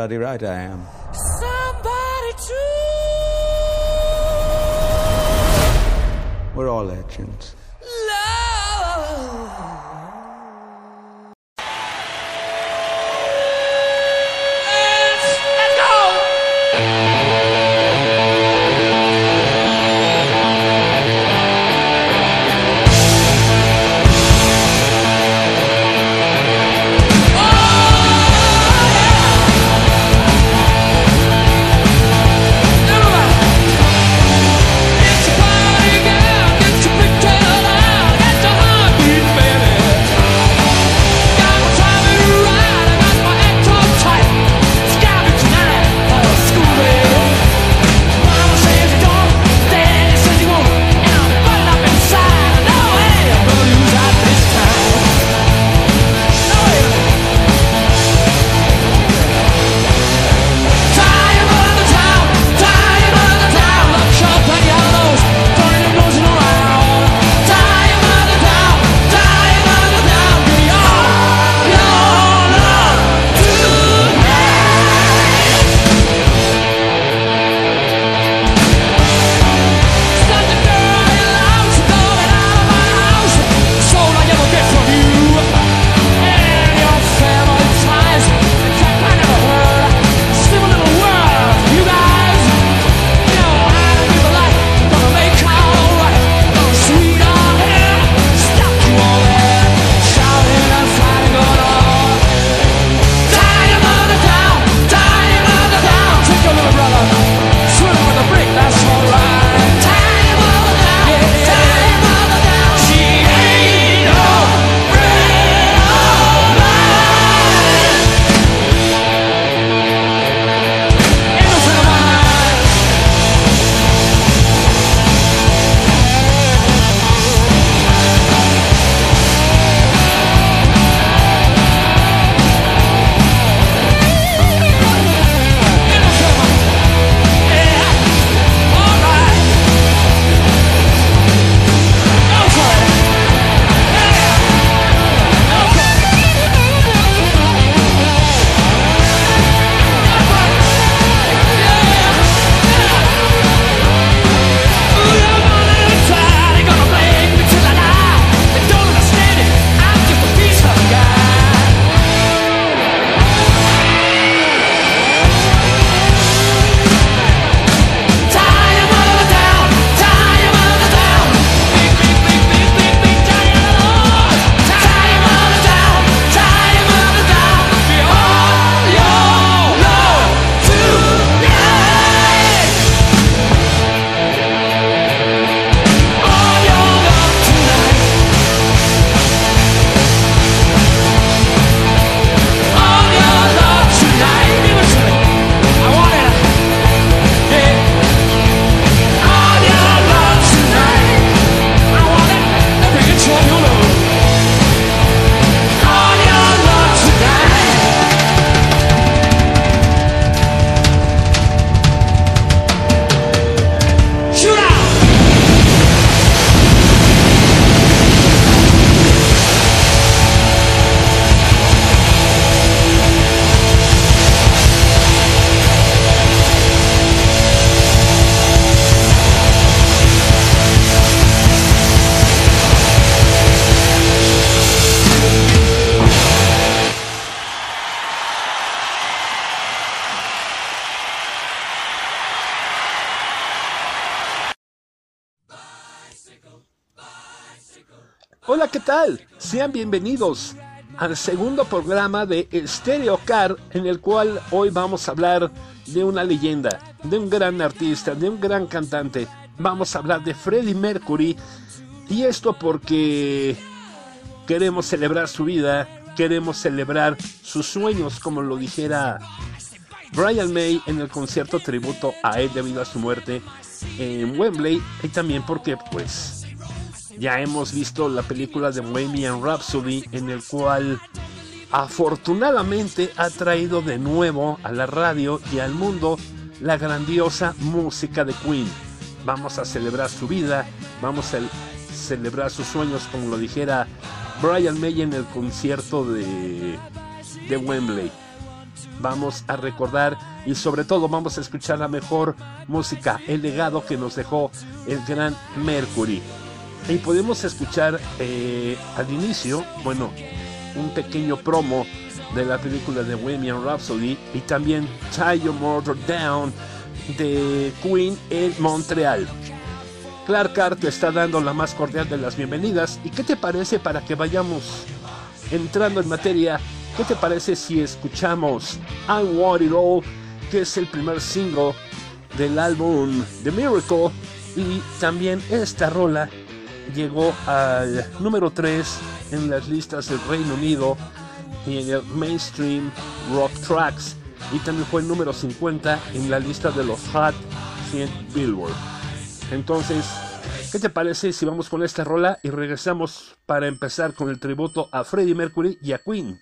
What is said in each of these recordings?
bloody right I am. Somebody to We're all legends. Sean bienvenidos al segundo programa de Stereo Car, en el cual hoy vamos a hablar de una leyenda, de un gran artista, de un gran cantante. Vamos a hablar de Freddie Mercury. Y esto porque queremos celebrar su vida, queremos celebrar sus sueños, como lo dijera Brian May en el concierto tributo a él debido a su muerte en Wembley. Y también porque, pues, ya hemos visto la película de Bohemian Rhapsody en el cual afortunadamente ha traído de nuevo a la radio y al mundo la grandiosa música de Queen. Vamos a celebrar su vida, vamos a celebrar sus sueños, como lo dijera Brian May en el concierto de, de Wembley. vamos a recordar y sobre todo vamos a escuchar la mejor música, el legado que nos dejó el gran Mercury. Y podemos escuchar eh, al inicio, bueno, un pequeño promo de la película de Bohemian Rhapsody y también Tie Your Motor Down de Queen en Montreal. Clark Hart te está dando la más cordial de las bienvenidas. ¿Y qué te parece para que vayamos entrando en materia? ¿Qué te parece si escuchamos I Want It All, que es el primer single del álbum The Miracle? Y también esta rola llegó al número 3 en las listas del Reino Unido y en el Mainstream Rock Tracks. Y también fue el número 50 en la lista de los Hot 100 Billboard. Entonces, ¿qué te parece si vamos con esta rola y regresamos para empezar con el tributo a Freddie Mercury y a Queen?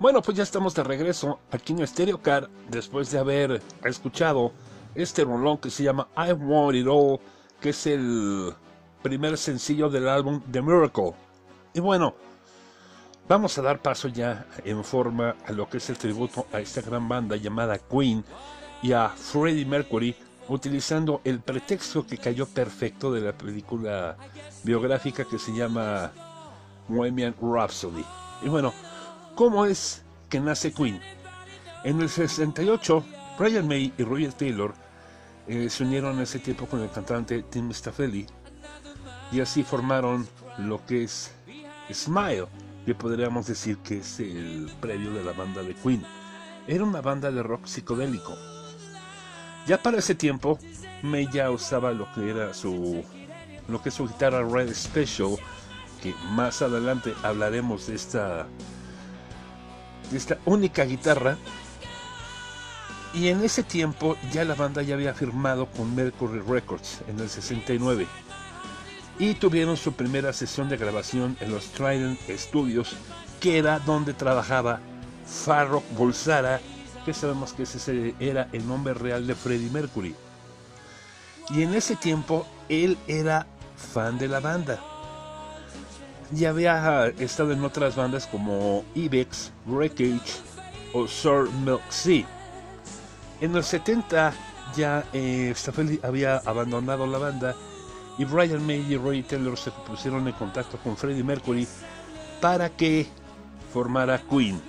Bueno, pues ya estamos de regreso aquí en Stereo Car después de haber escuchado este rolón que se llama I Want It All, que es el primer sencillo del álbum The Miracle. Y bueno, vamos a dar paso ya en forma a lo que es el tributo a esta gran banda llamada Queen y a Freddie Mercury, utilizando el pretexto que cayó perfecto de la película biográfica que se llama Bohemian Rhapsody. Y bueno, ¿cómo es que nace Queen? En el 68, Brian May y Roger Taylor eh, se unieron en ese tiempo con el cantante Tim Staffelli y así formaron lo que es Smile, que podríamos decir que es el previo de la banda de Queen. Era una banda de rock psicodélico. Ya para ese tiempo, May ya usaba lo que era su lo que es su guitarra Red Special, que más adelante hablaremos de esta esta única guitarra. Y en ese tiempo ya la banda ya había firmado con Mercury Records en el 69 y tuvieron su primera sesión de grabación en los Trident Studios, que era donde trabajaba Farrokh Bulsara, que sabemos que ese era el nombre real de Freddie Mercury. Y en ese tiempo él era fan de la banda. Ya había estado en otras bandas como Ibex, Wreckage o Sir Milk Sea. En el 70 ya eh, había abandonado la banda y Brian May y Roy Taylor se pusieron en contacto con Freddie Mercury para que formara Queen.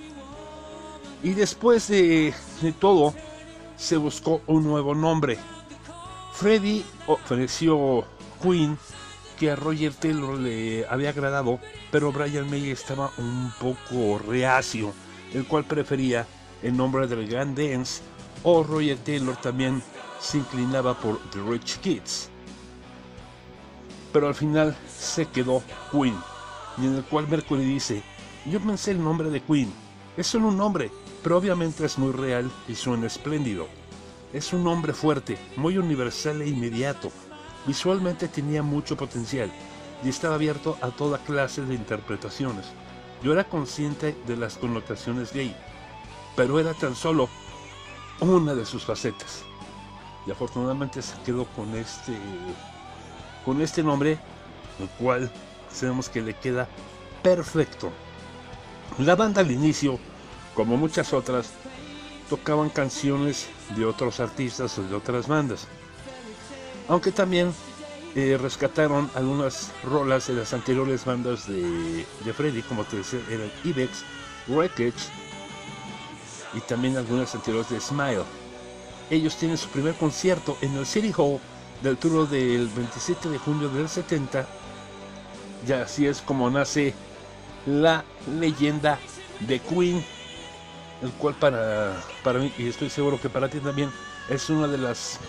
Y después de, todo, se buscó un nuevo nombre. Freddie ofreció Queen, que a Roger Taylor le había agradado, pero Brian May estaba un poco reacio, el cual prefería el nombre del Grand Dance, o Roger Taylor también se inclinaba por The Rich Kids pero al final se quedó Queen, y en el cual Mercury dice, yo pensé el nombre de Queen, es solo un nombre, pero obviamente es muy real y suena espléndido. Es un nombre fuerte, muy universal e inmediato. Visualmente tenía mucho potencial y estaba abierto a toda clase de interpretaciones. Yo era consciente de las connotaciones gay, pero era tan solo una de sus facetas. Y afortunadamente se quedó con este con este nombre, el cual sabemos que le queda perfecto. La banda al inicio, como muchas otras, tocaban canciones de otros artistas o de otras bandas. Aunque también eh, rescataron algunas rolas de las anteriores bandas de, de Freddy, como te decía, eran Ibex, Wreckage y también algunas anteriores de Smile. Ellos tienen su primer concierto en el City Hall del tour del 27 de junio del 70. Y así es como nace la leyenda de Queen, el cual para, para mí, y estoy seguro que para ti también, es una de las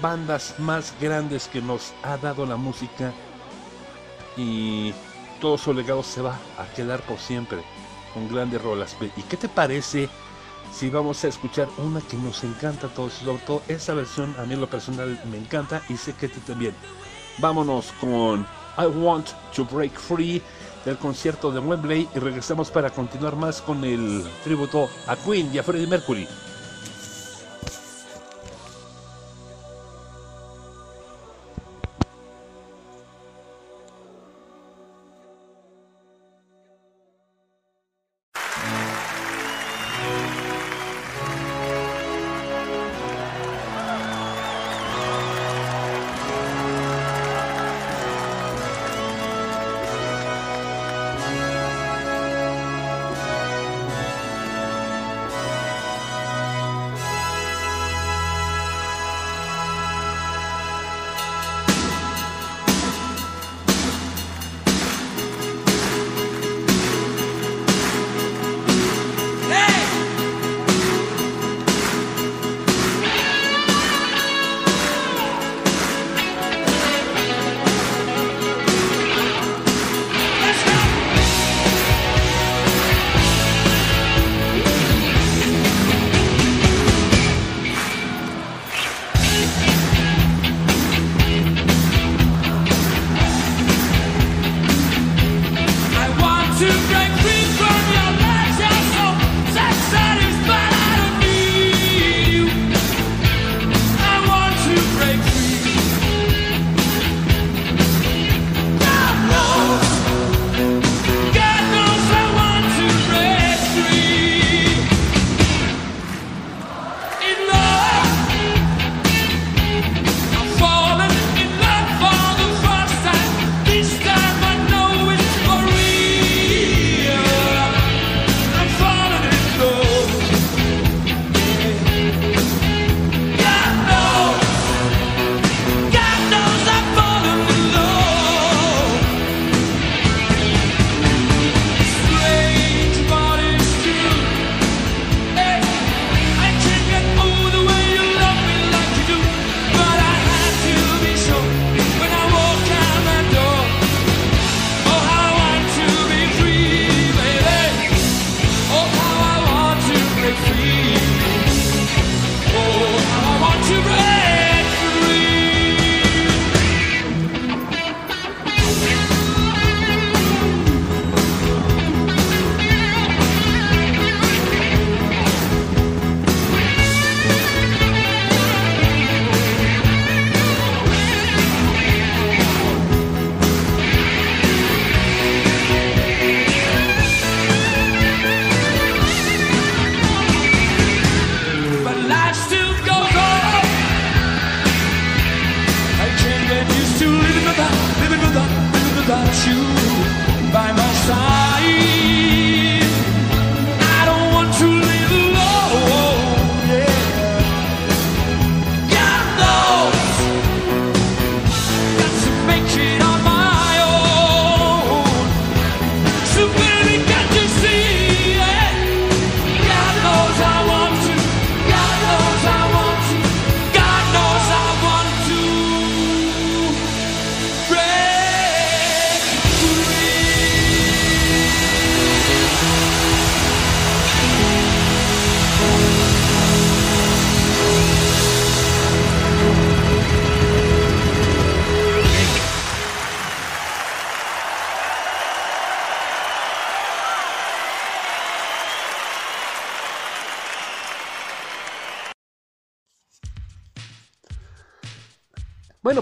bandas más grandes que nos ha dado la música y todo su legado se va a quedar por siempre con grandes rolas. ¿Y qué te parece? si vamos a escuchar una que nos encanta a todos, sobre todo esa versión a mí lo personal me encanta y sé que a ti también. Vámonos con I Want to Break Free del concierto de Wembley y regresamos para continuar más con el tributo a Queen y a Freddie Mercury.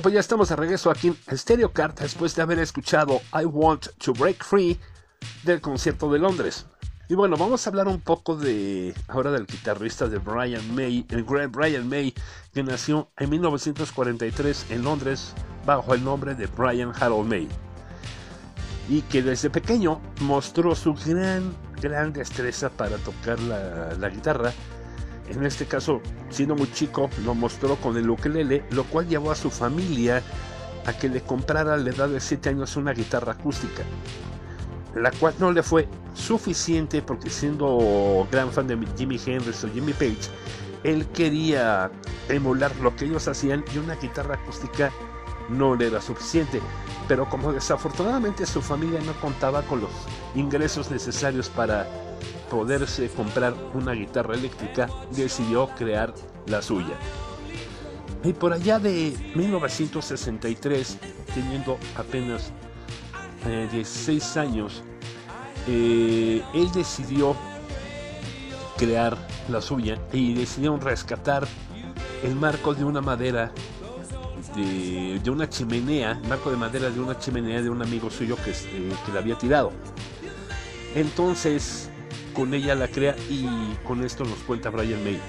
Pues ya estamos de regreso aquí en Stereo Card después de haber escuchado I Want to Break Free del concierto de Londres. Y bueno, vamos a hablar un poco de ahora del guitarrista de Brian May, el gran Brian May, que nació en 1943 en Londres bajo el nombre de Brian Harold May. Y que desde pequeño mostró su gran, gran destreza para tocar la, la guitarra en este caso, siendo muy chico, lo mostró con el ukelele, lo cual llevó a su familia a que le comprara a la edad de 7 años una guitarra acústica, la cual no le fue suficiente porque siendo gran fan de Jimi Hendrix o Jimmy Page, él quería emular lo que ellos hacían y una guitarra acústica no le era suficiente. Pero como desafortunadamente su familia no contaba con los ingresos necesarios para poderse comprar una guitarra eléctrica, decidió crear la suya. Y por allá de 1963, teniendo apenas eh, 16 años, eh, él decidió crear la suya y decidieron rescatar el marco de una madera de, de una chimenea, marco de madera de una chimenea de un amigo suyo que, eh, que la había tirado. Entonces, con ella la crea y con esto nos cuenta Brian May.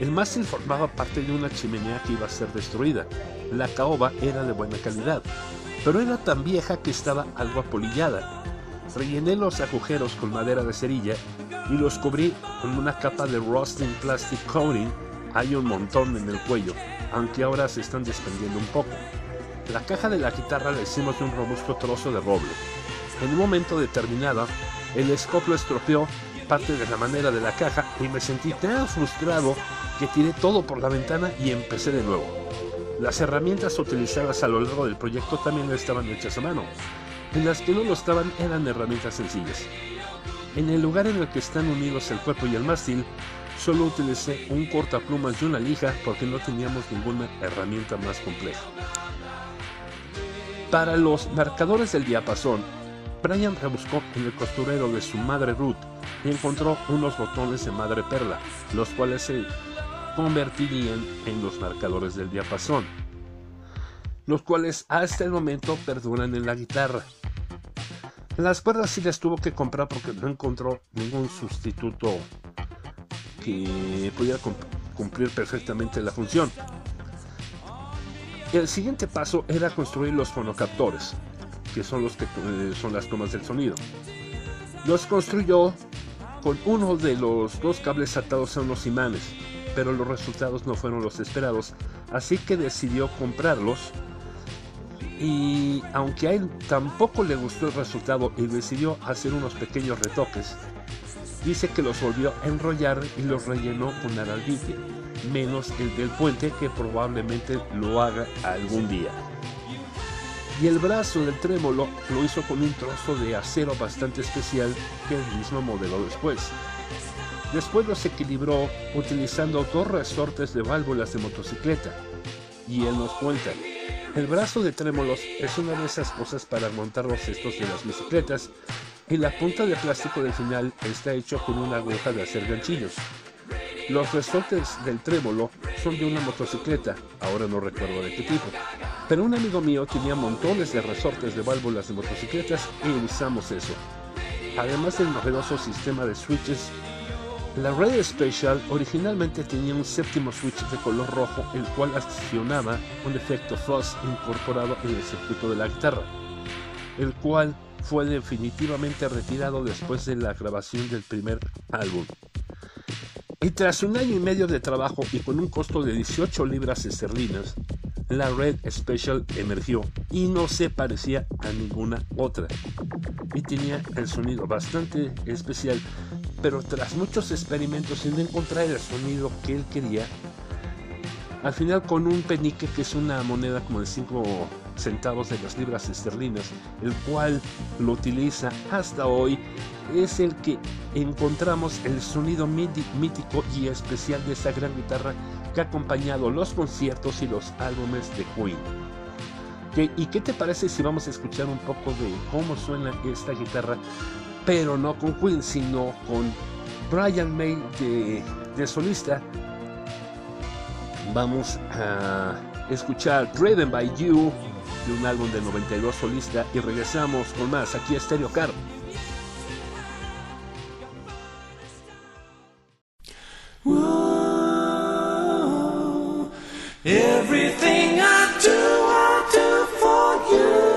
El mástil formaba parte de una chimenea que iba a ser destruida. La caoba era de buena calidad, pero era tan vieja que estaba algo apolillada. Rellené los agujeros con madera de cerilla y los cubrí con una capa de rusting plastic coating. Hay un montón en el cuello, aunque ahora se están desprendiendo un poco. La caja de la guitarra la hicimos de un robusto trozo de roble. En un momento determinado, el escoplo estropeó parte de la manera de la caja y me sentí tan frustrado que tiré todo por la ventana y empecé de nuevo. Las herramientas utilizadas a lo largo del proyecto también estaban hechas a mano. En las que no lo estaban eran herramientas sencillas. En el lugar en el que están unidos el cuerpo y el mástil, solo utilicé un cortaplumas y una lija porque no teníamos ninguna herramienta más compleja. Para los marcadores del diapasón, Brian rebuscó en el costurero de su madre Ruth y encontró unos botones de madre perla, los cuales se convertirían en los marcadores del diapasón, los cuales hasta el momento perduran en la guitarra. Las cuerdas sí las tuvo que comprar porque no encontró ningún sustituto que pudiera cumplir perfectamente la función. El siguiente paso era construir los fonocaptores, que son los que eh, son las tomas del sonido. Los construyó con uno de los dos cables atados a unos imanes, pero los resultados no fueron los esperados, así que decidió comprarlos. Y aunque a él tampoco le gustó el resultado y decidió hacer unos pequeños retoques, dice que los volvió a enrollar y los rellenó con araldite, menos el del puente que probablemente lo haga algún día y el brazo del trémolo lo hizo con un trozo de acero bastante especial que el mismo modeló después. Después los equilibró utilizando dos resortes de válvulas de motocicleta. Y él nos cuenta, el brazo de trémolos es una de esas cosas para montar los cestos de las bicicletas y la punta de plástico del final está hecho con una aguja de hacer ganchillos. Los resortes del trémolo son de una motocicleta, ahora no recuerdo de qué tipo, pero un amigo mío tenía montones de resortes de válvulas de motocicletas y usamos eso. Además del novedoso sistema de switches, la Red Special originalmente tenía un séptimo switch de color rojo el cual accionaba un efecto fuzz incorporado en el circuito de la guitarra. el cual fue definitivamente retirado después de la grabación del primer álbum. Y tras un año y medio de trabajo y con un costo de 18 libras esterlinas, la Red Special emergió y no se parecía a ninguna otra. Y tenía el sonido bastante especial, pero tras muchos experimentos sin encontrar el sonido que él quería, al final con un penique que es una moneda como de 5 centavos de las libras esterlinas, el cual lo utiliza hasta hoy, es el que encontramos el sonido mítico y especial de esta gran guitarra que ha acompañado los conciertos y los álbumes de Queen. ¿Y qué te parece si vamos a escuchar un poco de cómo suena esta guitarra? Pero no con Queen, sino con Brian May de solista. Vamos a escuchar Driven by You de un álbum de 92 solista y regresamos con más aquí a Stereo Car. Everything I do, I do for you.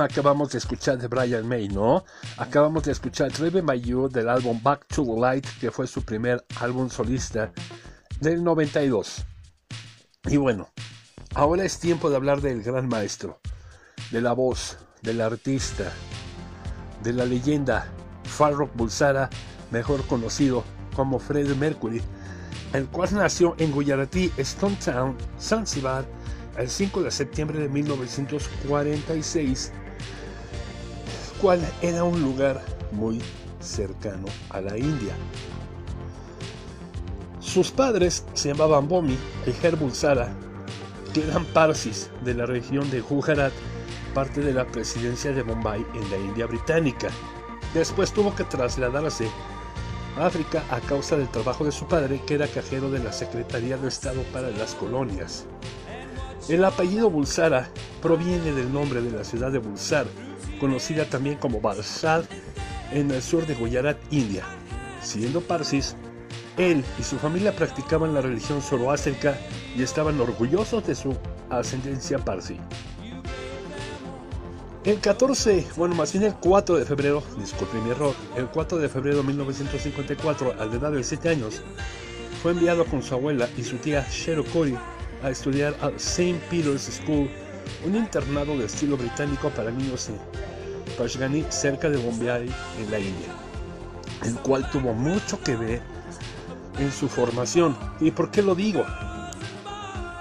Acabamos de escuchar de Brian May, no? Acabamos de escuchar Driven by del álbum Back to Light, que fue su primer álbum solista del 92. Y bueno, ahora es tiempo de hablar del gran maestro, de la voz, del artista, de la leyenda Farrokh Bulsara, mejor conocido como Freddie Mercury, el cual nació en Gujarati, Stone Town, Zanzibar, el 5 de septiembre de 1946, cual era un lugar muy cercano a la India. Sus padres se llamaban Bomi y Her Bulsara, que eran parsis de la región de Gujarat, parte de la presidencia de Bombay en la India británica. Después tuvo que trasladarse a África a causa del trabajo de su padre, que era cajero de la Secretaría de Estado para las Colonias. El apellido Bulsara proviene del nombre de la ciudad de Bulsar, conocida también como Balsad, en el sur de Gujarat, India. Siendo parsis, él y su familia practicaban la religión zoroástrica y estaban orgullosos de su ascendencia parsi. El 14, bueno, más bien el 4 de febrero, disculpe mi error, el 4 de febrero de 1954, a la edad de 7 años, fue enviado con su abuela y su tía Shero Cody a estudiar al St. Peter's School, un internado de estilo británico para niños Pashgani, cerca de Bombay, en la India, el cual tuvo mucho que ver en su formación. ¿Y por qué lo digo?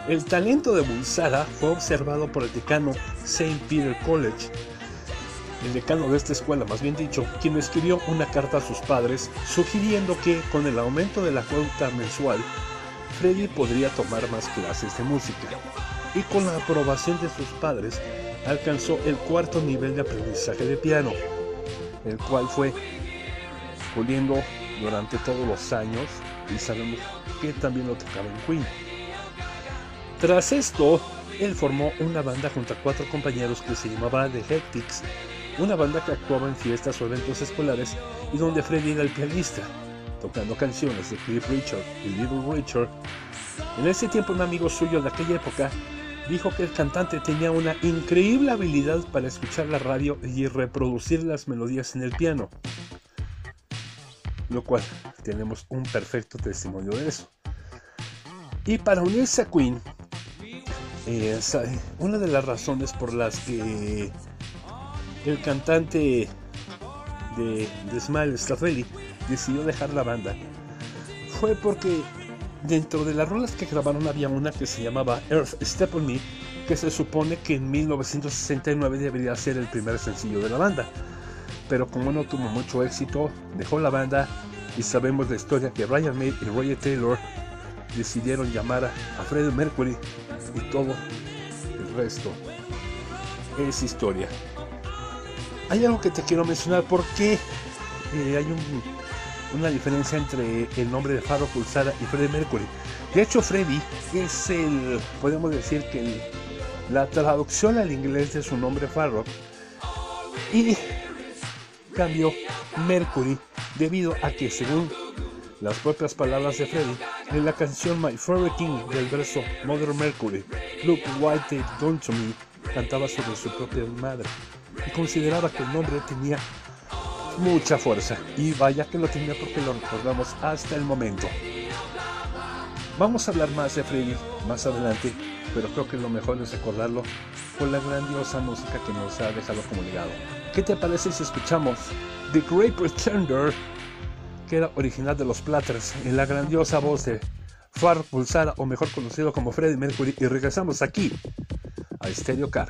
El talento de Bulsara fue observado por el decano St. Peter College, el decano de esta escuela, más bien dicho, quien escribió una carta a sus padres sugiriendo que con el aumento de la cuota mensual, Freddy podría tomar más clases de música. Y con la aprobación de sus padres, alcanzó el cuarto nivel de aprendizaje de piano, el cual fue puliendo durante todos los años y sabemos que también lo tocaba en Queen. Tras esto, él formó una banda junto a cuatro compañeros que se llamaba The Hectics, una banda que actuaba en fiestas o eventos escolares y donde Freddy era el pianista, tocando canciones de Cliff Richard y Little Richard. En ese tiempo un amigo suyo de aquella época dijo que el cantante tenía una increíble habilidad para escuchar la radio y reproducir las melodías en el piano, lo cual tenemos un perfecto testimonio de eso. Y para unirse a Queen, eh, una de las razones por las que el cantante de, de Smile Staffelli decidió dejar la banda fue porque dentro de las rolas que grabaron había una que se llamaba Earth Step on Me que se supone que en 1969 debería ser el primer sencillo de la banda pero como no tuvo mucho éxito dejó la banda y sabemos la historia que Brian May y Roger Taylor decidieron llamar a Freddie Mercury y todo el resto es historia. Hay algo que te quiero mencionar porque eh, hay un, una diferencia entre el nombre de Faro Pulsara y Freddie Mercury. De hecho, Freddie es el, podemos decir que la traducción al inglés de su nombre Farrock y cambió Mercury debido a que según las propias palabras de Freddie, en la canción My Favorite King del verso Mother Mercury, Look What Done to Me, cantaba sobre su propia madre y consideraba que el nombre tenía mucha fuerza y vaya que lo tenía porque lo recordamos hasta el momento. Vamos a hablar más de Freddie más adelante, pero creo que lo mejor es recordarlo por la grandiosa música que nos ha dejado como legado. ¿Qué te parece si escuchamos The Great Pretender, que era original de los Platters, en la grandiosa voz de Far Pulsara, o mejor conocido como Freddie Mercury, y regresamos aquí a Stereo Car.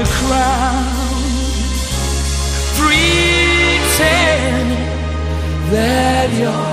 the crowd, pretend that you're.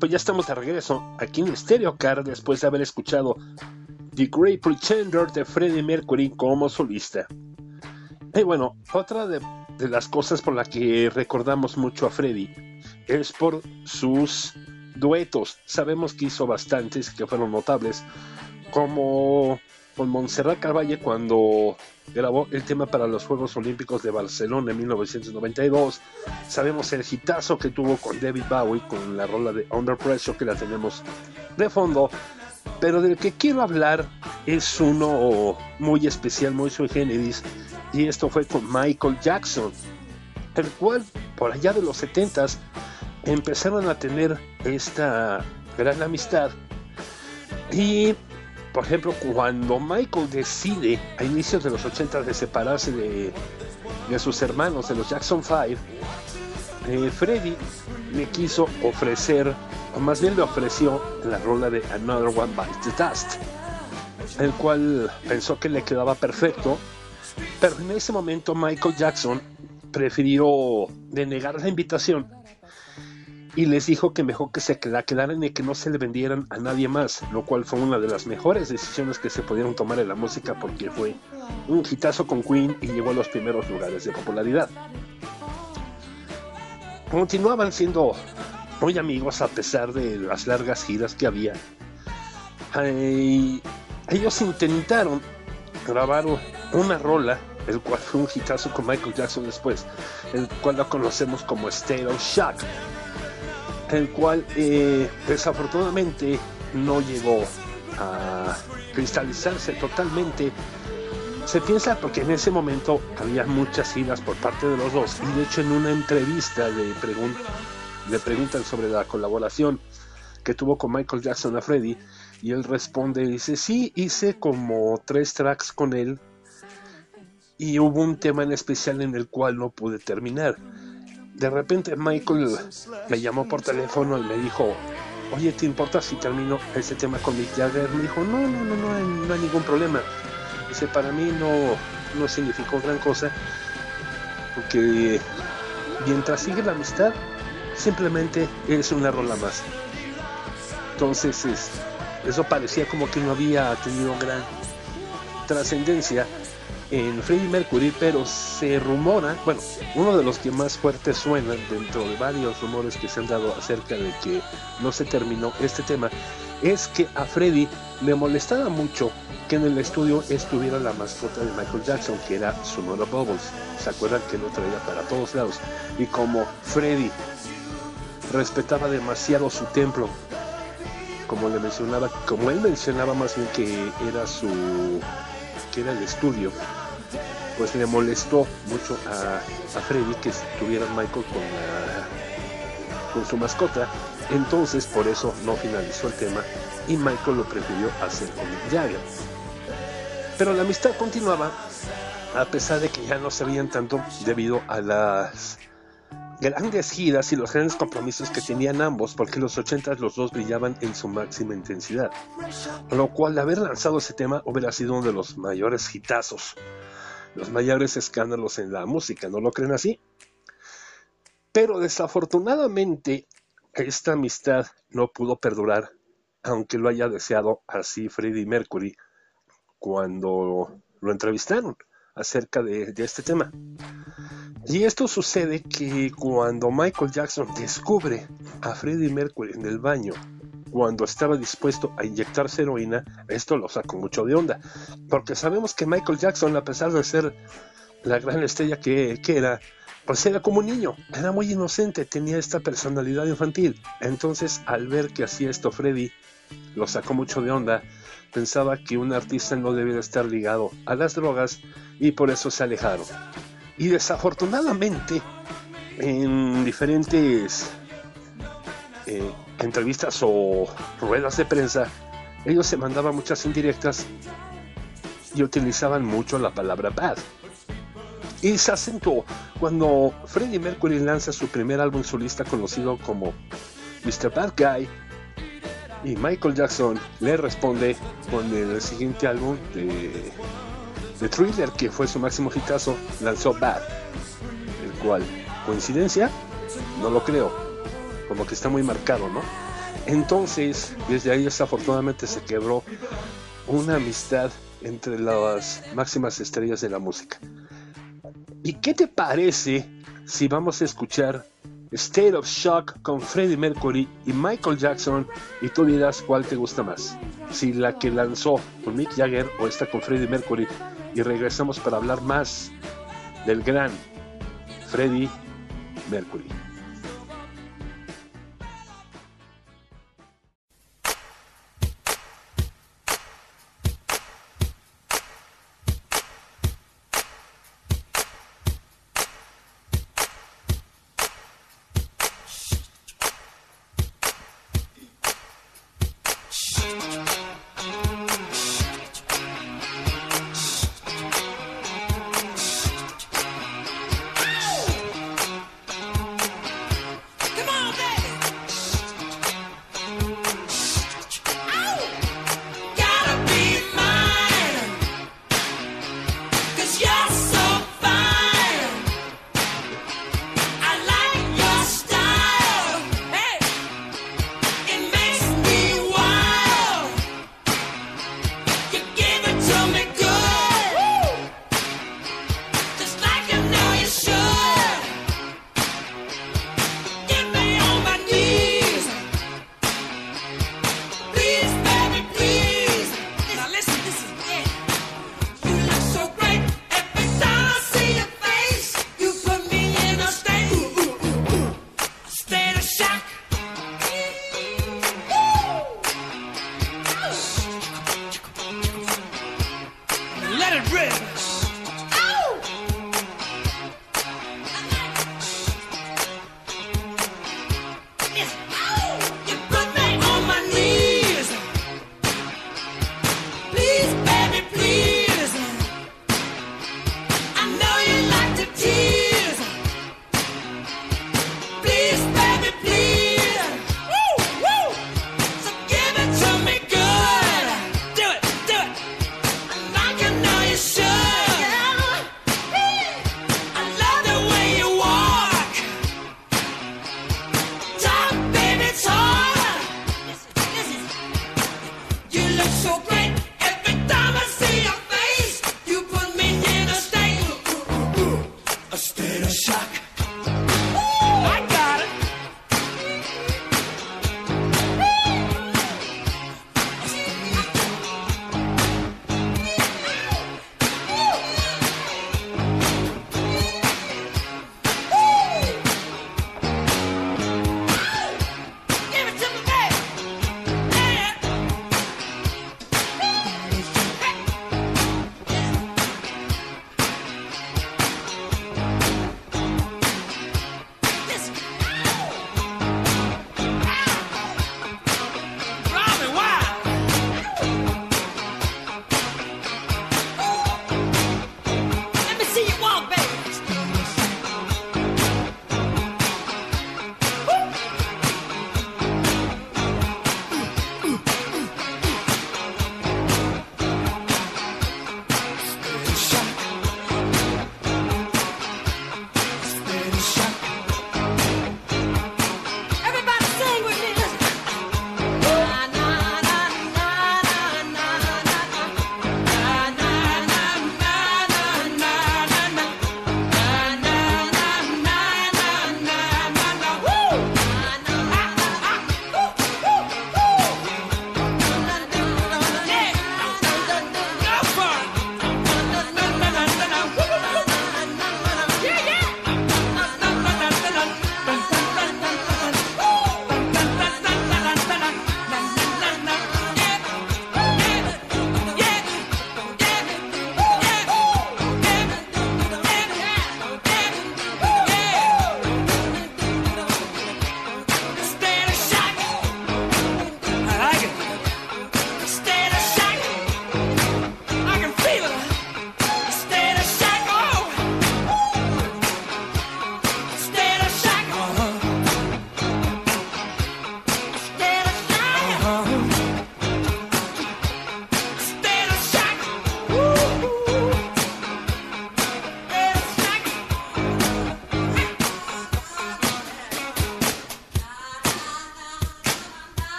Pues ya estamos de regreso aquí en Stereo Car después de haber escuchado The Great Pretender de Freddie Mercury como solista. Y bueno, otra de, las cosas por las que recordamos mucho a Freddie es por sus duetos. Sabemos que hizo bastantes que fueron notables, como con Montserrat Caballé cuando grabó el tema para los Juegos Olímpicos de Barcelona en 1992. Sabemos el hitazo que tuvo con David Bowie con la rola de Under Pressure que la tenemos de fondo. Pero del que quiero hablar es uno muy especial, muy sui generis, y esto fue con Michael Jackson, el cual por allá de los 70s empezaron a tener esta gran amistad. Y por ejemplo, cuando Michael decide a inicios de los 80 de separarse de, de sus hermanos, de los Jackson 5, eh, Freddy le quiso ofrecer, o más bien le ofreció la rola de Another One Bites the Dust, el cual pensó que le quedaba perfecto, pero en ese momento Michael Jackson prefirió denegar la invitación y les dijo que mejor que se la quedaran y que no se le vendieran a nadie más, lo cual fue una de las mejores decisiones que se pudieron tomar en la música porque fue un hitazo con Queen y llegó a los primeros lugares de popularidad. Continuaban siendo muy amigos a pesar de las largas giras que había. Ellos intentaron grabar una rola, el cual fue un hitazo con Michael Jackson después, el cual lo conocemos como Stereo Shock el cual eh, desafortunadamente no llegó a cristalizarse totalmente. Se piensa porque en ese momento había muchas idas por parte de los dos y de hecho en una entrevista le, pregun preguntan sobre la colaboración que tuvo con Michael Jackson a Freddy y él responde, dice, sí, hice como tres tracks con él y hubo un tema en especial en el cual no pude terminar. De repente Michael me llamó por teléfono y me dijo, oye, ¿te importa si termino ese tema con Mick Jagger? Me dijo, no, no, no, no, hay, no hay ningún problema. Dice, para mí no, no significó gran cosa, porque mientras sigue la amistad, simplemente es una rola más. Entonces, es, eso parecía como que no había tenido gran trascendencia en Freddie Mercury, pero se rumora, bueno, uno de los que más fuertes suenan dentro de varios rumores que se han dado acerca de que no se terminó este tema, es que a Freddie le molestaba mucho que en el estudio estuviera la mascota de Michael Jackson, que era Sonora Bubbles. ¿Se acuerdan que lo traía para todos lados? Y como Freddie respetaba demasiado su templo, como le mencionaba, como él mencionaba más bien que era su que era el estudio, pues le molestó mucho a, a Freddy que tuviera Michael con, con su mascota. Entonces por eso no finalizó el tema y Michael lo prefirió hacer con Jagger. Pero la amistad continuaba a pesar de que ya no se veían tanto debido a las grandes giras y los grandes compromisos que tenían ambos, porque en los 80 los dos brillaban en su máxima intensidad. Lo cual haber lanzado ese tema hubiera sido uno de los mayores hitazos, los mayores escándalos en la música, ¿no lo creen así? Pero desafortunadamente esta amistad no pudo perdurar, aunque lo haya deseado así Freddie Mercury cuando lo entrevistaron acerca de, este tema. Y esto sucede que cuando Michael Jackson descubre a Freddie Mercury en el baño, cuando estaba dispuesto a inyectarse heroína, esto lo sacó mucho de onda. Porque sabemos que Michael Jackson, a pesar de ser la gran estrella que, era, pues era como un niño, era muy inocente, tenía esta personalidad infantil. Entonces, al ver que hacía esto Freddie, lo sacó mucho de onda, pensaba que un artista no debía estar ligado a las drogas y por eso se alejaron. Y desafortunadamente, en diferentes eh, entrevistas o ruedas de prensa, ellos se mandaban muchas indirectas y utilizaban mucho la palabra bad. Y se acentuó cuando Freddie Mercury lanza su primer álbum solista conocido como Mr. Bad Guy y Michael Jackson le responde con el siguiente álbum de, de Thriller, que fue su máximo hitazo, lanzó Bad, el cual, coincidencia, no lo creo, como que está muy marcado, ¿no? Entonces, desde ahí desafortunadamente se quebró una amistad entre las máximas estrellas de la música. ¿Y qué te parece si vamos a escuchar State of Shock con Freddie Mercury y Michael Jackson y tú dirás cuál te gusta más? Si la que lanzó con Mick Jagger o esta con Freddie Mercury y regresamos para hablar más del gran Freddie Mercury.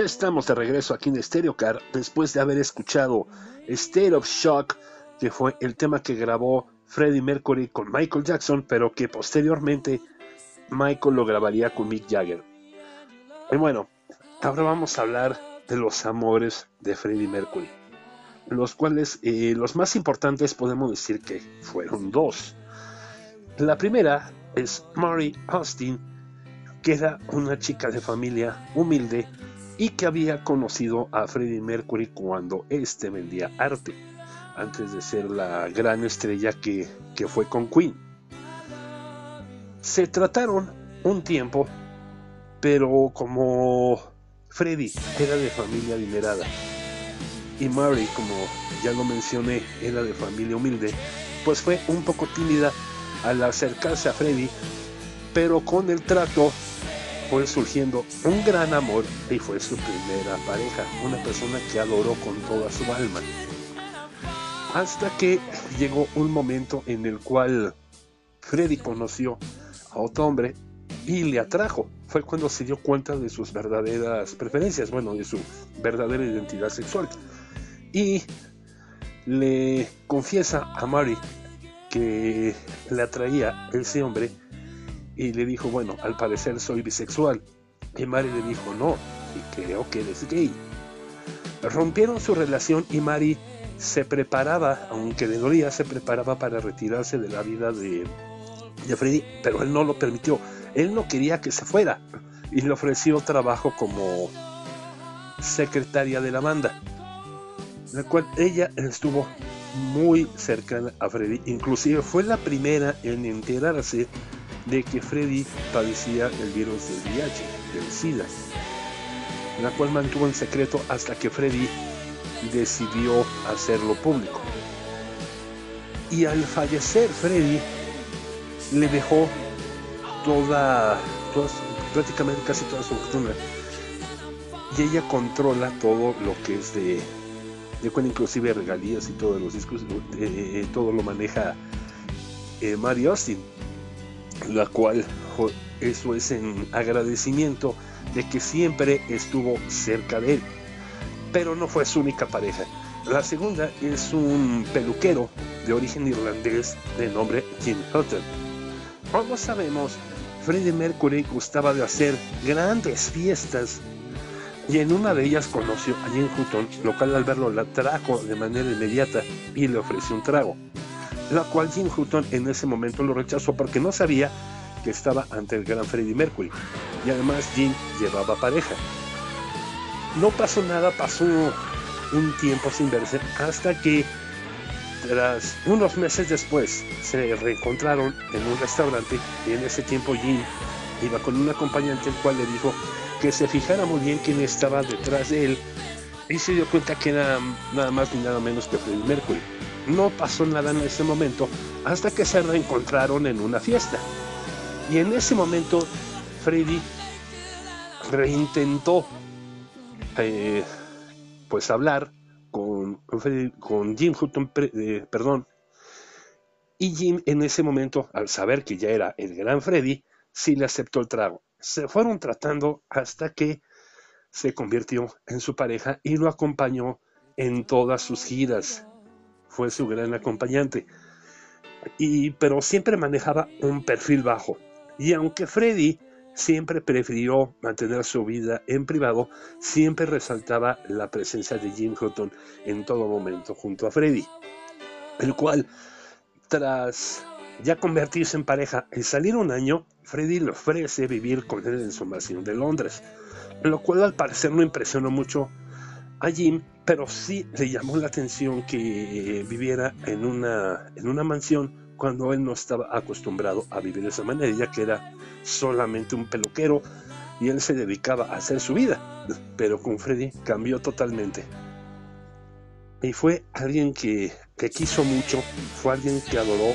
Ya estamos de regreso aquí en Stereo Car después de haber escuchado State of Shock, que fue el tema que grabó Freddie Mercury con Michael Jackson, pero que posteriormente Michael lo grabaría con Mick Jagger. Y bueno, ahora vamos a hablar de los amores de Freddie Mercury, los cuales eh, los más importantes podemos decir que fueron dos. La primera es Mary Austin, que era una chica de familia humilde y que había conocido a Freddie Mercury cuando éste vendía arte, antes de ser la gran estrella que, que fue con Queen. Se trataron un tiempo, pero como Freddie era de familia adinerada y Mary, como ya lo mencioné, era de familia humilde, pues fue un poco tímida al acercarse a Freddy, pero con el trato fue surgiendo un gran amor y fue su primera pareja, una persona que adoró con toda su alma. Hasta que llegó un momento en el cual Freddy conoció a otro hombre y le atrajo. Fue cuando se dio cuenta de sus verdaderas preferencias, bueno, de su verdadera identidad sexual. Y le confiesa a Mary que le atraía ese hombre y le dijo, bueno, al parecer soy bisexual. Y Mari le dijo, no, y creo que eres gay. Rompieron su relación y Mari se preparaba, aunque de dolía, se preparaba para retirarse de la vida de, de Freddy, pero él no lo permitió. Él no quería que se fuera y le ofreció trabajo como secretaria de la banda, la cual ella estuvo muy cercana a Freddy. Inclusive fue la primera en enterarse de que Freddy padecía el virus del VIH, del SIDA, la cual mantuvo en secreto hasta que Freddy decidió hacerlo público. Y al fallecer Freddy le dejó toda, prácticamente casi toda su fortuna. Y ella controla todo lo que es de de cuenta inclusive regalías y todos los discos, todo lo maneja eh, Mary Austin, la cual eso es en agradecimiento de que siempre estuvo cerca de él, pero no fue su única pareja. La segunda es un peluquero de origen irlandés de nombre Jim Hutton. Como sabemos, Freddie Mercury gustaba de hacer grandes fiestas y en una de ellas conoció a Jim Hutton, lo cual al verlo la trajo de manera inmediata y le ofreció un trago, la cual Jim Hutton en ese momento lo rechazó porque no sabía que estaba ante el gran Freddie Mercury y además Jim llevaba pareja. No pasó nada, pasó un tiempo sin verse hasta que tras unos meses después se reencontraron en un restaurante y en ese tiempo Jim iba con un acompañante el cual le dijo que se fijara muy bien quién estaba detrás de él y se dio cuenta que era nada más ni nada menos que Freddie Mercury. No pasó nada en ese momento hasta que se reencontraron en una fiesta. Y en ese momento Freddie reintentó eh, pues hablar con, con Jim Hutton, eh, perdón, y Jim en ese momento, al saber que ya era el gran Freddy, sí le aceptó el trago se fueron tratando hasta que se convirtió en su pareja y lo acompañó en todas sus giras. Fue su gran acompañante. Y, pero siempre manejaba un perfil bajo. Y aunque Freddy siempre prefirió mantener su vida en privado, siempre resaltaba la presencia de Jim Hutton en todo momento junto a Freddy, el cual, tras ya convertirse en pareja y salir un año, Freddy le ofrece vivir con él en su mansión de Londres, lo cual al parecer no impresionó mucho a Jim, pero sí le llamó la atención que viviera en una, en una mansión cuando él no estaba acostumbrado a vivir de esa manera, ya que era solamente un peluquero y él se dedicaba a hacer su vida, pero con Freddy cambió totalmente. Y fue alguien que, que quiso mucho, fue alguien que adoró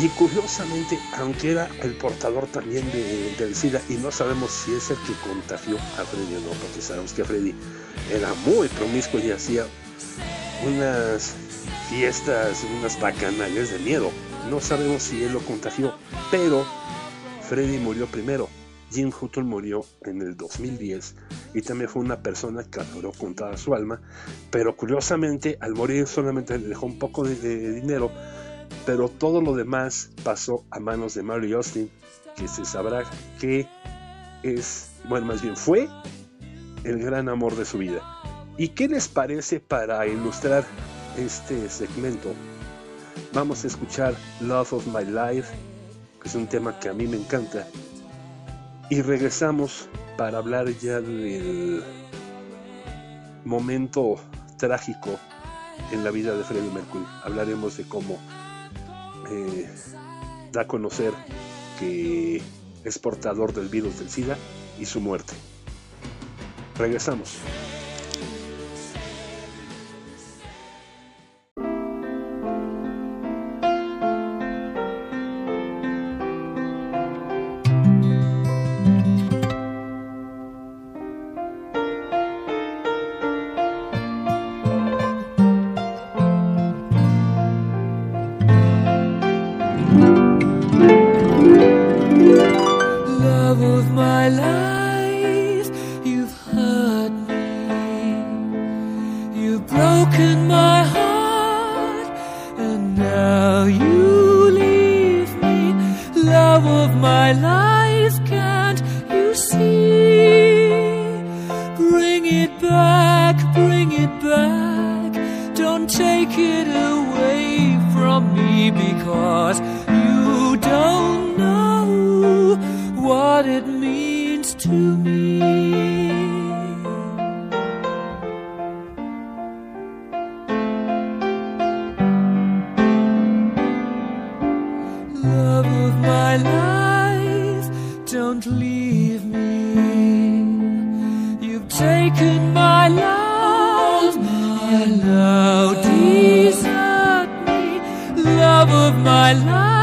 y curiosamente, aunque era el portador también de, del SIDA, y no sabemos si es el que contagió a Freddy o no, porque sabemos que Freddy era muy promiscuo y hacía unas fiestas, unas bacanales de miedo. No sabemos si él lo contagió, pero Freddy murió primero. Jim Hutton murió en el 2010 y también fue una persona que adoró con toda su alma, pero curiosamente al morir solamente le dejó un poco de, de dinero, pero todo lo demás pasó a manos de Mary Austin, que se sabrá que es, bueno, más bien fue el gran amor de su vida. ¿Y qué les parece para ilustrar este segmento? Vamos a escuchar Love of My Life, que es un tema que a mí me encanta. Y regresamos para hablar ya del momento trágico en la vida de Freddie Mercury. Hablaremos de cómo eh, da a conocer que es portador del virus del SIDA y su muerte. Regresamos. Taken my love and now desert me. Love of my life,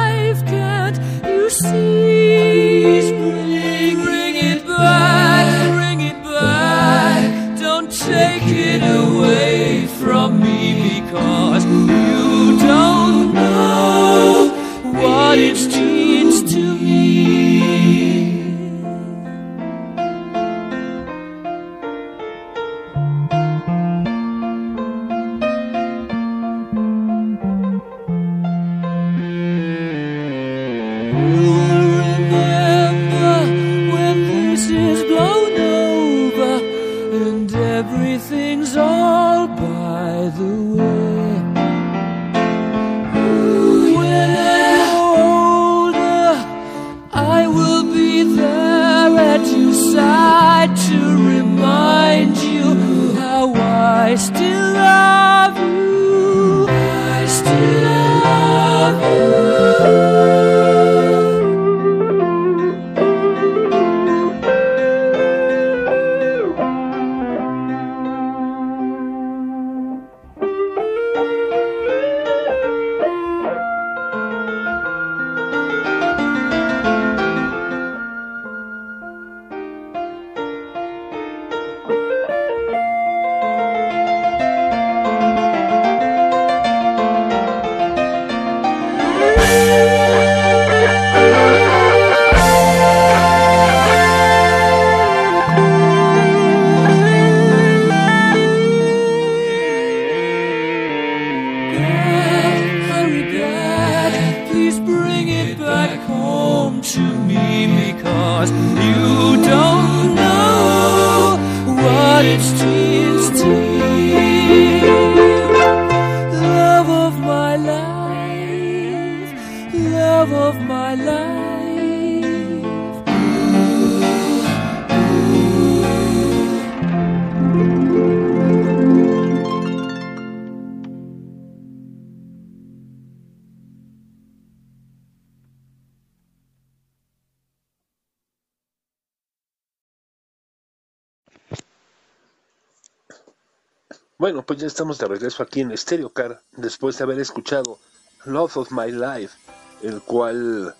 estamos de regreso aquí en Stereo Car después de haber escuchado Love of My Life, el cual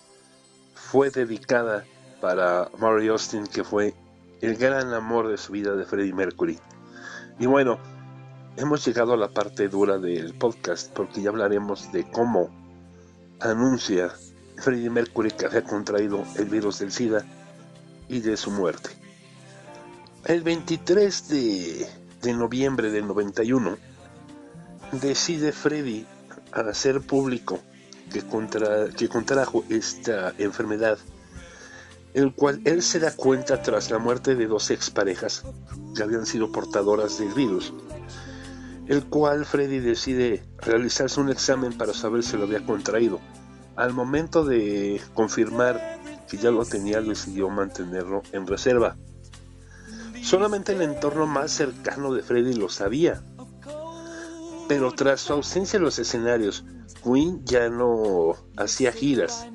fue dedicada para Mary Austin, que fue el gran amor de su vida de Freddie Mercury. Y bueno, hemos llegado a la parte dura del podcast porque ya hablaremos de cómo anuncia Freddie Mercury que había contraído el virus del SIDA y de su muerte. El 23 de, de noviembre del 91 decide Freddy hacer público que, contra, que contrajo esta enfermedad, el cual él se da cuenta tras la muerte de dos exparejas que habían sido portadoras del virus, el cual Freddy decide realizarse un examen para saber si lo había contraído. Al momento de confirmar que ya lo tenía, decidió mantenerlo en reserva. Solamente el entorno más cercano de Freddy lo sabía. Pero tras su ausencia en los escenarios, Queen ya no hacía giras.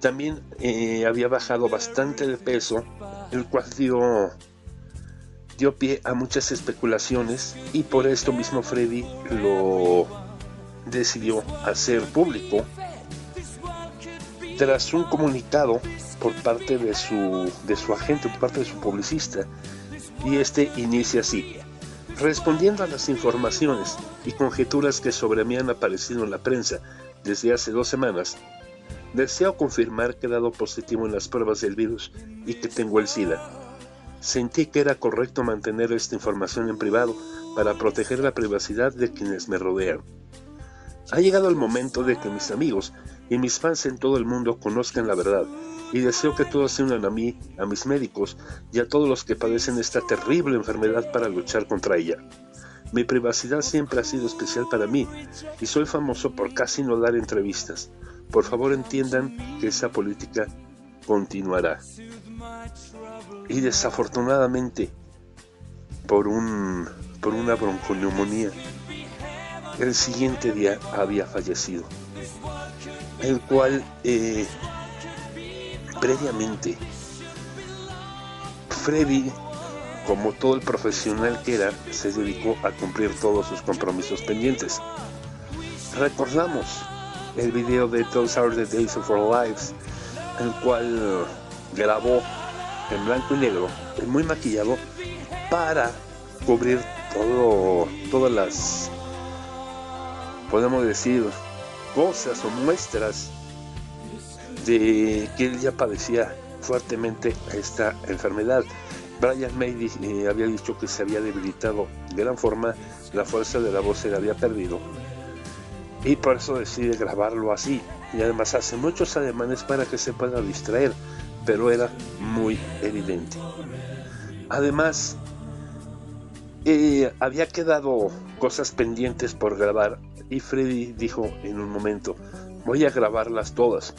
También eh, había bajado bastante de peso, el cual dio, dio pie a muchas especulaciones y por esto mismo Freddy lo decidió hacer público tras un comunicado por parte de su, de su agente, por parte de su publicista, y este inicia así. Respondiendo a las informaciones y conjeturas que sobre mí han aparecido en la prensa desde hace dos semanas, deseo confirmar que he dado positivo en las pruebas del virus y que tengo el SIDA. Sentí que era correcto mantener esta información en privado para proteger la privacidad de quienes me rodean. Ha llegado el momento de que mis amigos y mis fans en todo el mundo conozcan la verdad y deseo que todos se unan a mí, a mis médicos y a todos los que padecen esta terrible enfermedad para luchar contra ella. Mi privacidad siempre ha sido especial para mí y soy famoso por casi no dar entrevistas. Por favor entiendan que esa política continuará. Y desafortunadamente, por, un, por una bronconeumonía, el siguiente día había fallecido, el cual eh, previamente Freddy, como todo el profesional que era, se dedicó a cumplir todos sus compromisos pendientes. Recordamos el video de Those Are the Days of Our Lives, el cual grabó en blanco y negro, muy maquillado, para cubrir todo, todas las, podemos decir, cosas o muestras de que él ya padecía fuertemente esta enfermedad. Brian May eh, había dicho que se había debilitado de gran forma, la fuerza de la voz se le había perdido y por eso decide grabarlo así. Y además hace muchos ademanes para que se pueda distraer, pero era muy evidente. Además, eh, había quedado cosas pendientes por grabar y Freddy dijo en un momento, voy a grabarlas todas.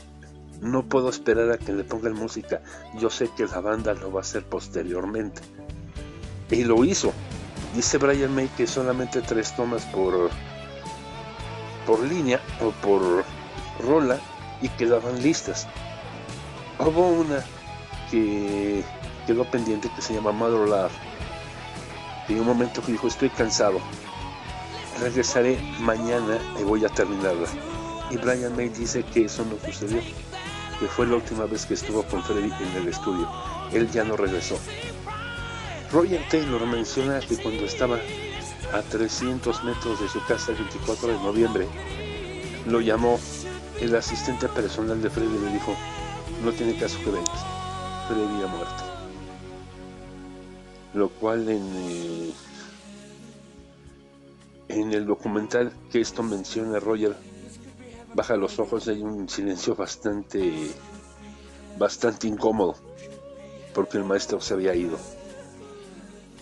No puedo esperar a que le pongan música. Yo sé que la banda lo va a hacer posteriormente. Y lo hizo. Dice Brian May que solamente tres tomas por, por línea o por rola y quedaban listas. Hubo una que quedó pendiente que se llama Mother Love. Y un momento dijo, estoy cansado. Regresaré mañana y voy a terminarla. Y Brian May dice que eso no sucedió que fue la última vez que estuvo con Freddy en el estudio. Él ya no regresó. Roger Taylor menciona que cuando estaba a 300 metros de su casa el 24 de noviembre, lo llamó el asistente personal de Freddy y le dijo, no tiene caso que vengas, Freddy ha muerto. Lo cual en, eh, en el documental que esto menciona Roger baja los ojos hay un silencio bastante, bastante incómodo, porque el maestro se había ido.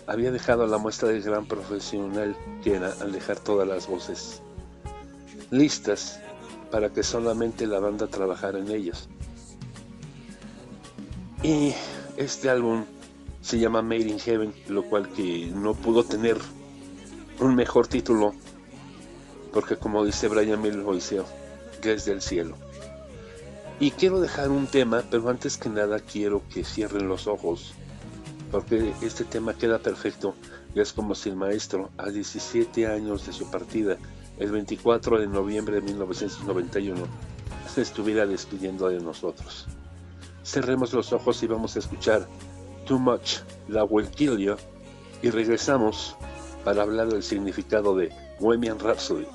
Había dejado la muestra del gran profesional que era alejar todas las voces listas para que solamente la banda trabajara en ellas. Y este álbum se llama Made in Heaven, lo cual que no pudo tener un mejor título, porque como dice Brian Miller Moiseo, desde el cielo. Y quiero dejar un tema, pero antes que nada quiero que cierren los ojos, porque este tema queda perfecto es como si el maestro, a 17 años de su partida, el 24 de noviembre de 1991, se estuviera despidiendo de nosotros. Cerremos los ojos y vamos a escuchar Too Much, La Will Kill You, y regresamos para hablar del significado de Bohemian Rhapsody.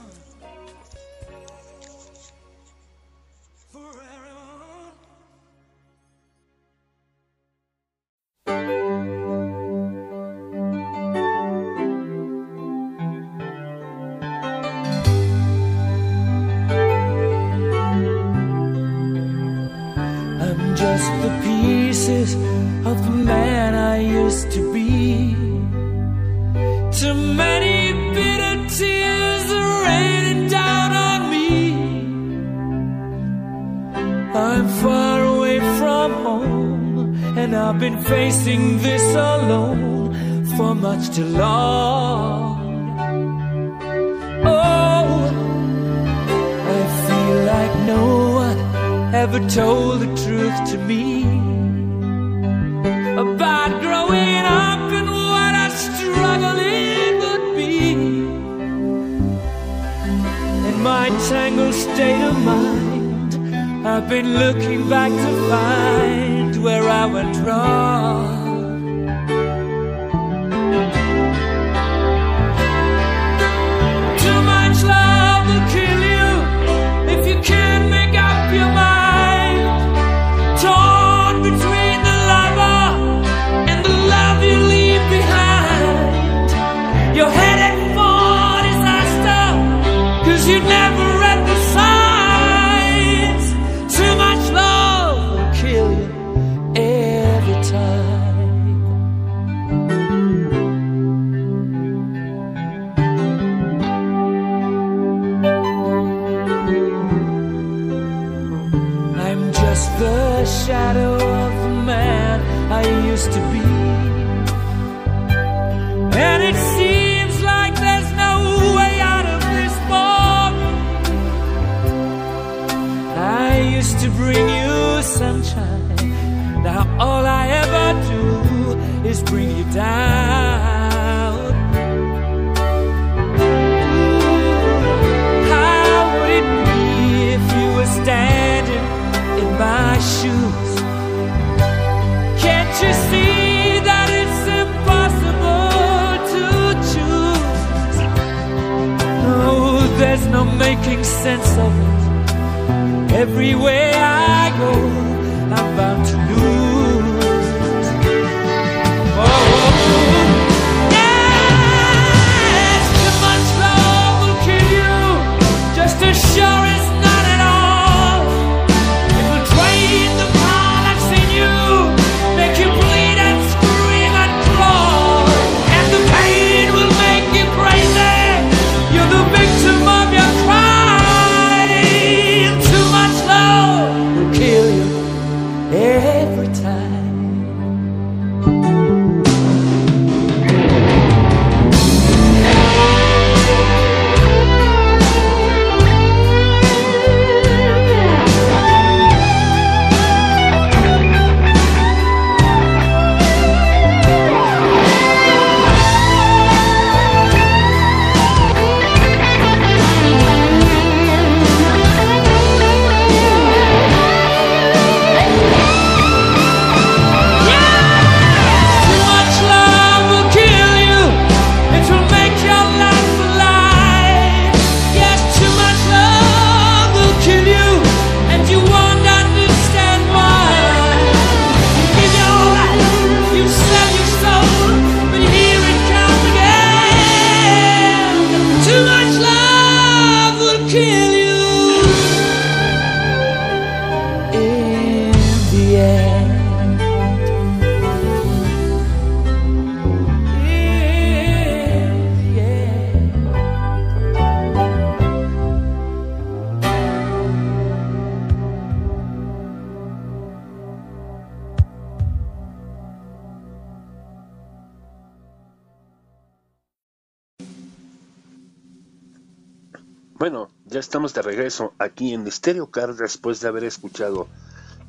aquí en Stereocar después de haber escuchado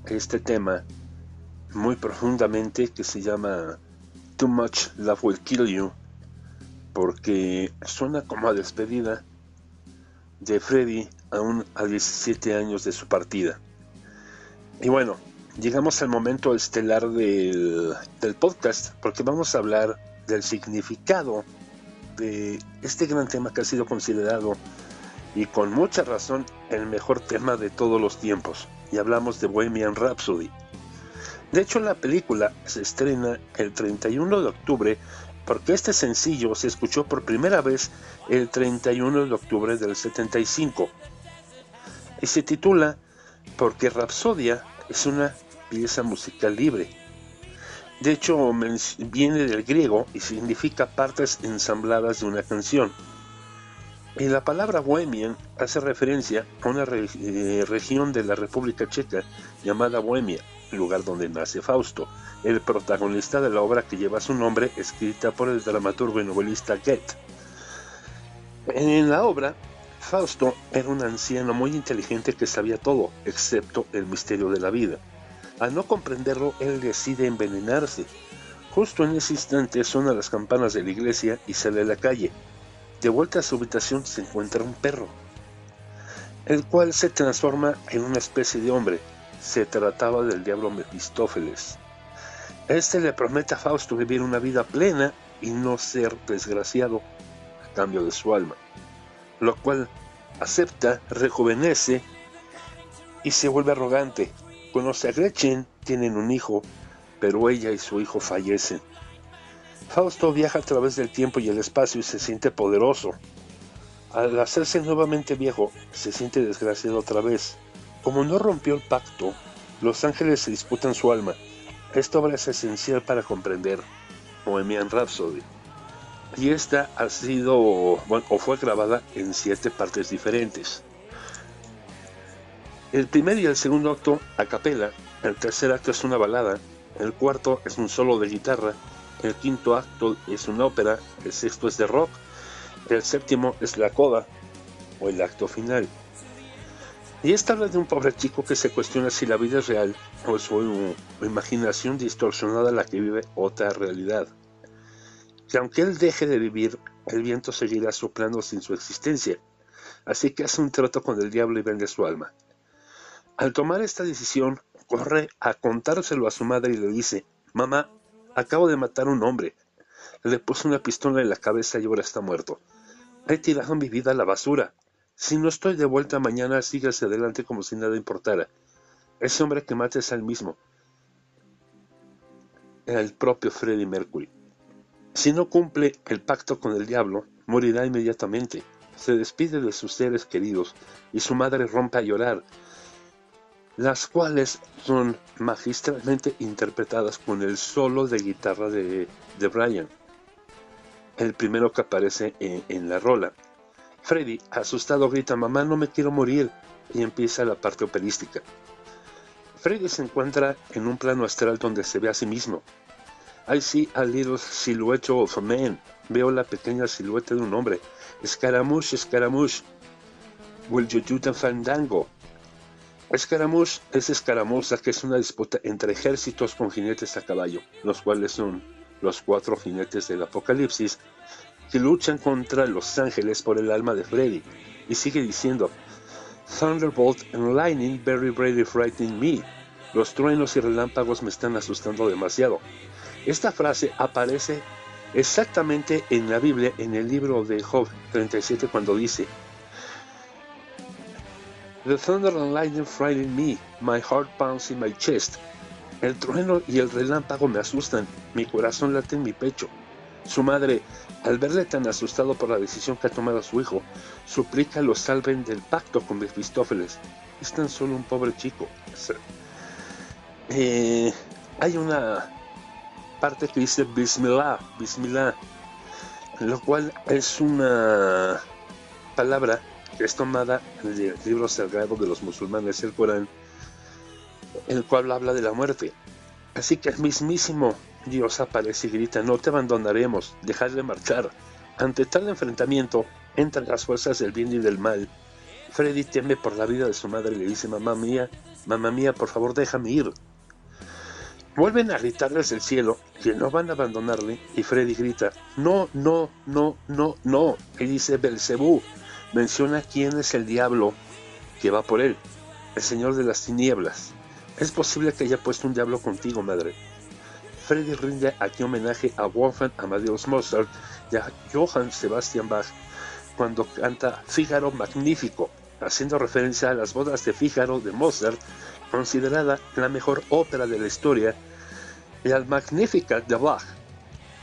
este tema muy profundamente que se llama Too Much Love Will Kill You porque suena como a despedida de Freddy aún a 17 años de su partida. Y bueno, llegamos al momento estelar del, del podcast porque vamos a hablar del significado de este gran tema que ha sido considerado y con mucha razón el mejor tema de todos los tiempos, y hablamos de Bohemian Rhapsody. De hecho, la película se estrena el 31 de octubre porque este sencillo se escuchó por primera vez el 31 de octubre del 75 y se titula porque Rapsodia es una pieza musical libre. De hecho, viene del griego y significa partes ensambladas de una canción. Y la palabra Bohemian hace referencia a una eh, región de la República Checa llamada Bohemia, lugar donde nace Fausto, el protagonista de la obra que lleva su nombre, escrita por el dramaturgo y novelista Goethe. En la obra, Fausto era un anciano muy inteligente que sabía todo, excepto el misterio de la vida. Al no comprenderlo, él decide envenenarse. Justo en ese instante suenan las campanas de la iglesia y sale a la calle. De vuelta a su habitación se encuentra un perro, el cual se transforma en una especie de hombre. Se trataba del diablo Mefistófeles. Este le promete a Fausto vivir una vida plena y no ser desgraciado a cambio de su alma, lo cual acepta, rejuvenece y se vuelve arrogante. Conoce a Gretchen, tienen un hijo, pero ella y su hijo fallecen. Fausto viaja a través del tiempo y el espacio y se siente poderoso. Al hacerse nuevamente viejo, se siente desgraciado otra vez. Como no rompió el pacto, los ángeles se disputan su alma. Esta obra es esencial para comprender Bohemian Rhapsody. Y esta ha sido, o fue grabada en siete partes diferentes. El primer y el segundo acto a capela, el tercer acto es una balada, el cuarto es un solo de guitarra, el quinto acto es una ópera, el sexto es de rock, el séptimo es la coda o el acto final. Y esta habla de un pobre chico que se cuestiona si la vida es real o es su imaginación distorsionada la que vive otra realidad. Que aunque él deje de vivir, el viento seguirá soplando sin su existencia. Así que hace un trato con el diablo y vende su alma. Al tomar esta decisión, corre a contárselo a su madre y le dice, Mamá, Acabo de matar a un hombre. Le puse una pistola en la cabeza y ahora está muerto. He tirado mi vida a la basura. Si no estoy de vuelta mañana, sígase adelante como si nada importara. Ese hombre que mata es el mismo. El propio Freddie Mercury. Si no cumple el pacto con el diablo, morirá inmediatamente. Se despide de sus seres queridos y su madre rompe a llorar las cuales son magistralmente interpretadas con el solo de guitarra de, Brian, el primero que aparece en, la rola. Freddy, asustado, grita, mamá, no me quiero morir, y empieza la parte operística. Freddy se encuentra en un plano astral donde se ve a sí mismo. I see a little silhouette of a man. Veo la pequeña silueta de un hombre. Escaramouche, escaramouche. Will you do the fandango? Escaramuz es escaramuza, que es una disputa entre ejércitos con jinetes a caballo, los cuales son los cuatro jinetes del Apocalipsis, que luchan contra los ángeles por el alma de Freddy. Y sigue diciendo, Thunderbolt and lightning very very frightening me. Los truenos y relámpagos me están asustando demasiado. Esta frase aparece exactamente en la Biblia, en el libro de Job 37, cuando dice, The thunder and lightning frighten me, my heart pounds in my chest. El trueno y el relámpago me asustan, mi corazón late en mi pecho. Su madre, al verle tan asustado por la decisión que ha tomado su hijo, suplica lo salven del pacto con Mefistófeles. Es tan solo un pobre chico. Eh, hay una parte que dice Bismillah, Bismillah, lo cual es una palabra es tomada del libro sagrado de los musulmanes, el Corán, el cual habla de la muerte. Así que el mismísimo Dios aparece y grita, no te abandonaremos, dejad de marchar. Ante tal enfrentamiento entre las fuerzas del bien y del mal, Freddy teme por la vida de su madre y le dice, mamá mía, mamá mía, por favor déjame ir. Vuelven a gritarles del cielo que no van a abandonarle y Freddy grita, no, no, no, no, no. Y dice Belcebú, menciona quién es el diablo que va por él, el señor de las tinieblas. Es posible que haya puesto un diablo contigo, madre. Freddy rinde aquí homenaje a Wolfgang Amadeus Mozart y a Johann Sebastian Bach cuando canta Fígaro Magnífico, haciendo referencia a las bodas de Fígaro de Mozart, considerada la mejor ópera de la historia, y al Magnificat de Bach,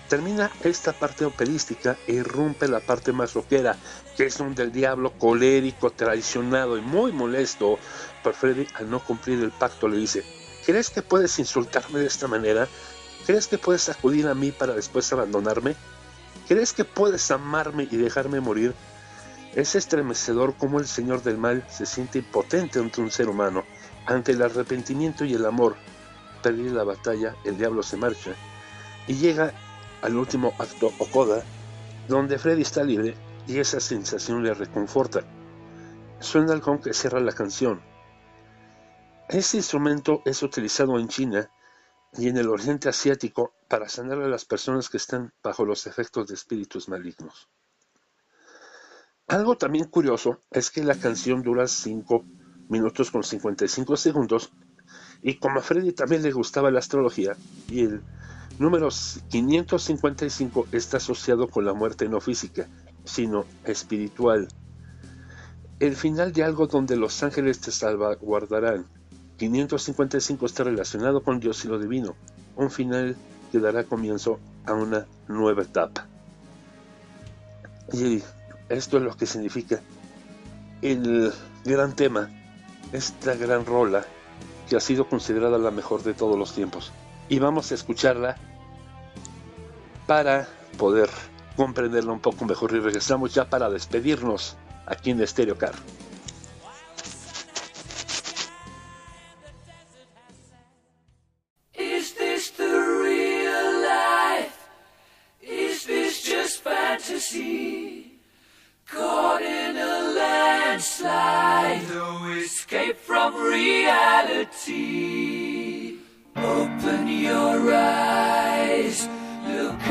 Termina esta parte operística e irrumpe la parte más rockera, que es donde el diablo colérico, traicionado y muy molesto por Freddy al no cumplir el pacto le dice, ¿crees que puedes insultarme de esta manera? ¿Crees que puedes acudir a mí para después abandonarme? ¿Crees que puedes amarme y dejarme morir? Es estremecedor cómo el Señor del Mal se siente impotente ante un ser humano. Ante el arrepentimiento y el amor, perdí la batalla, el diablo se marcha y llega al último acto o coda, donde Freddy está libre y esa sensación le reconforta. Suena el gong que cierra la canción. Este instrumento es utilizado en China y en el Oriente Asiático para sanar a las personas que están bajo los efectos de espíritus malignos. Algo también curioso es que la canción dura 5 minutos con 55 segundos y como a Freddy también le gustaba la astrología y el número 555 está asociado con la muerte no física, sino espiritual. El final de algo donde los ángeles te salvaguardarán. 555 está relacionado con Dios y lo divino, un final que dará comienzo a una nueva etapa. Y esto es lo que significa el gran tema, esta gran rola que ha sido considerada la mejor de todos los tiempos. Y vamos a escucharla para poder comprenderla un poco mejor y regresamos ya para despedirnos aquí en Stereo Car. Caught in a landslide, no escape from reality. Open your eyes,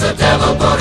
A devil put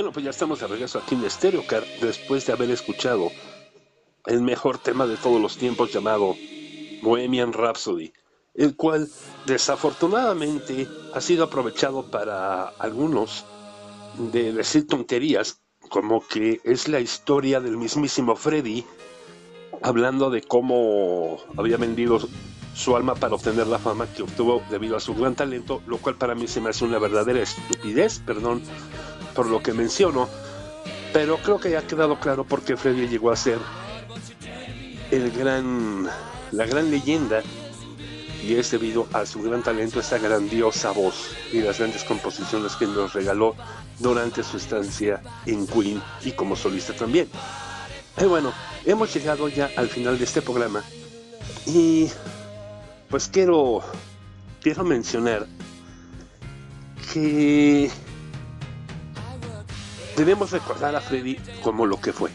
Bueno, pues ya estamos de regreso aquí en Stereo Car después de haber escuchado el mejor tema de todos los tiempos llamado Bohemian Rhapsody, el cual desafortunadamente ha sido aprovechado para algunos de decir tonterías, como que es la historia del mismísimo Freddy hablando de cómo había vendido su alma para obtener la fama que obtuvo debido a su gran talento, lo cual para mí se me hace una verdadera estupidez, perdón por lo que menciono, pero creo que ya ha quedado claro por qué Freddy llegó a ser el gran, la gran leyenda y es debido a su gran talento, esa grandiosa voz y las grandes composiciones que nos regaló durante su estancia en Queen y como solista también. Y bueno, hemos llegado ya al final de este programa y pues quiero quiero mencionar que debemos recordar a Freddy como lo que fue.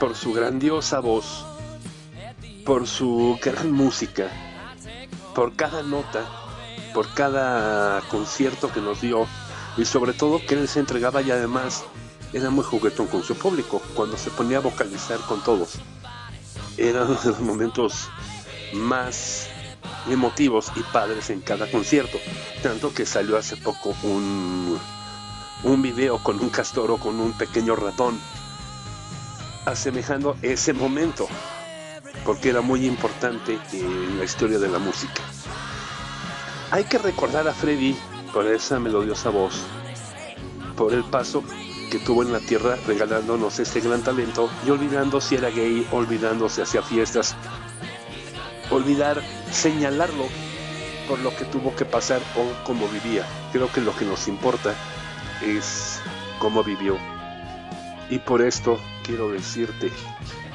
Por su grandiosa voz, por su gran música, por cada nota, por cada concierto que nos dio y sobre todo que él se entregaba y además era muy juguetón con su público cuando se ponía a vocalizar con todos. Era uno de los momentos más emotivos y padres en cada concierto. Tanto que salió hace poco un, un video con un castor o con un pequeño ratón asemejando ese momento porque era muy importante en la historia de la música. Hay que recordar a Freddy por esa melodiosa voz, por el paso que tuvo en la tierra regalándonos este gran talento y olvidando si era gay, olvidando si hacía fiestas, olvidar señalarlo por lo que tuvo que pasar o cómo vivía. Creo que lo que nos importa es cómo vivió. Y por esto quiero decirte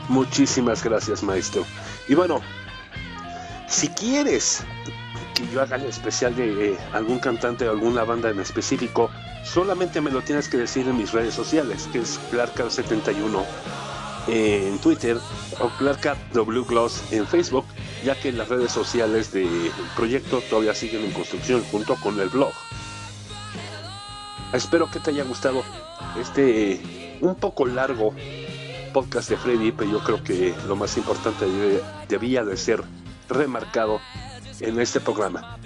muchísimas gracias maestro. Y bueno, si quieres que yo haga el especial de eh, algún cantante o alguna banda en específico, solamente me lo tienes que decir en mis redes sociales, que es Clarkar71 en Twitter o Clarkar W Gloss en Facebook, ya que las redes sociales del proyecto todavía siguen en construcción junto con el blog. Espero que te haya gustado este un poco largo podcast de Freddy, pero yo creo que lo más importante debe- debía de ser remarcado en este programa.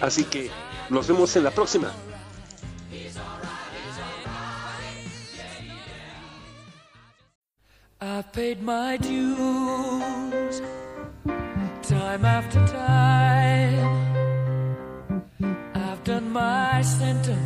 Así que nos vemos en la próxima. I've paid my dues time after time. I've done my sentence,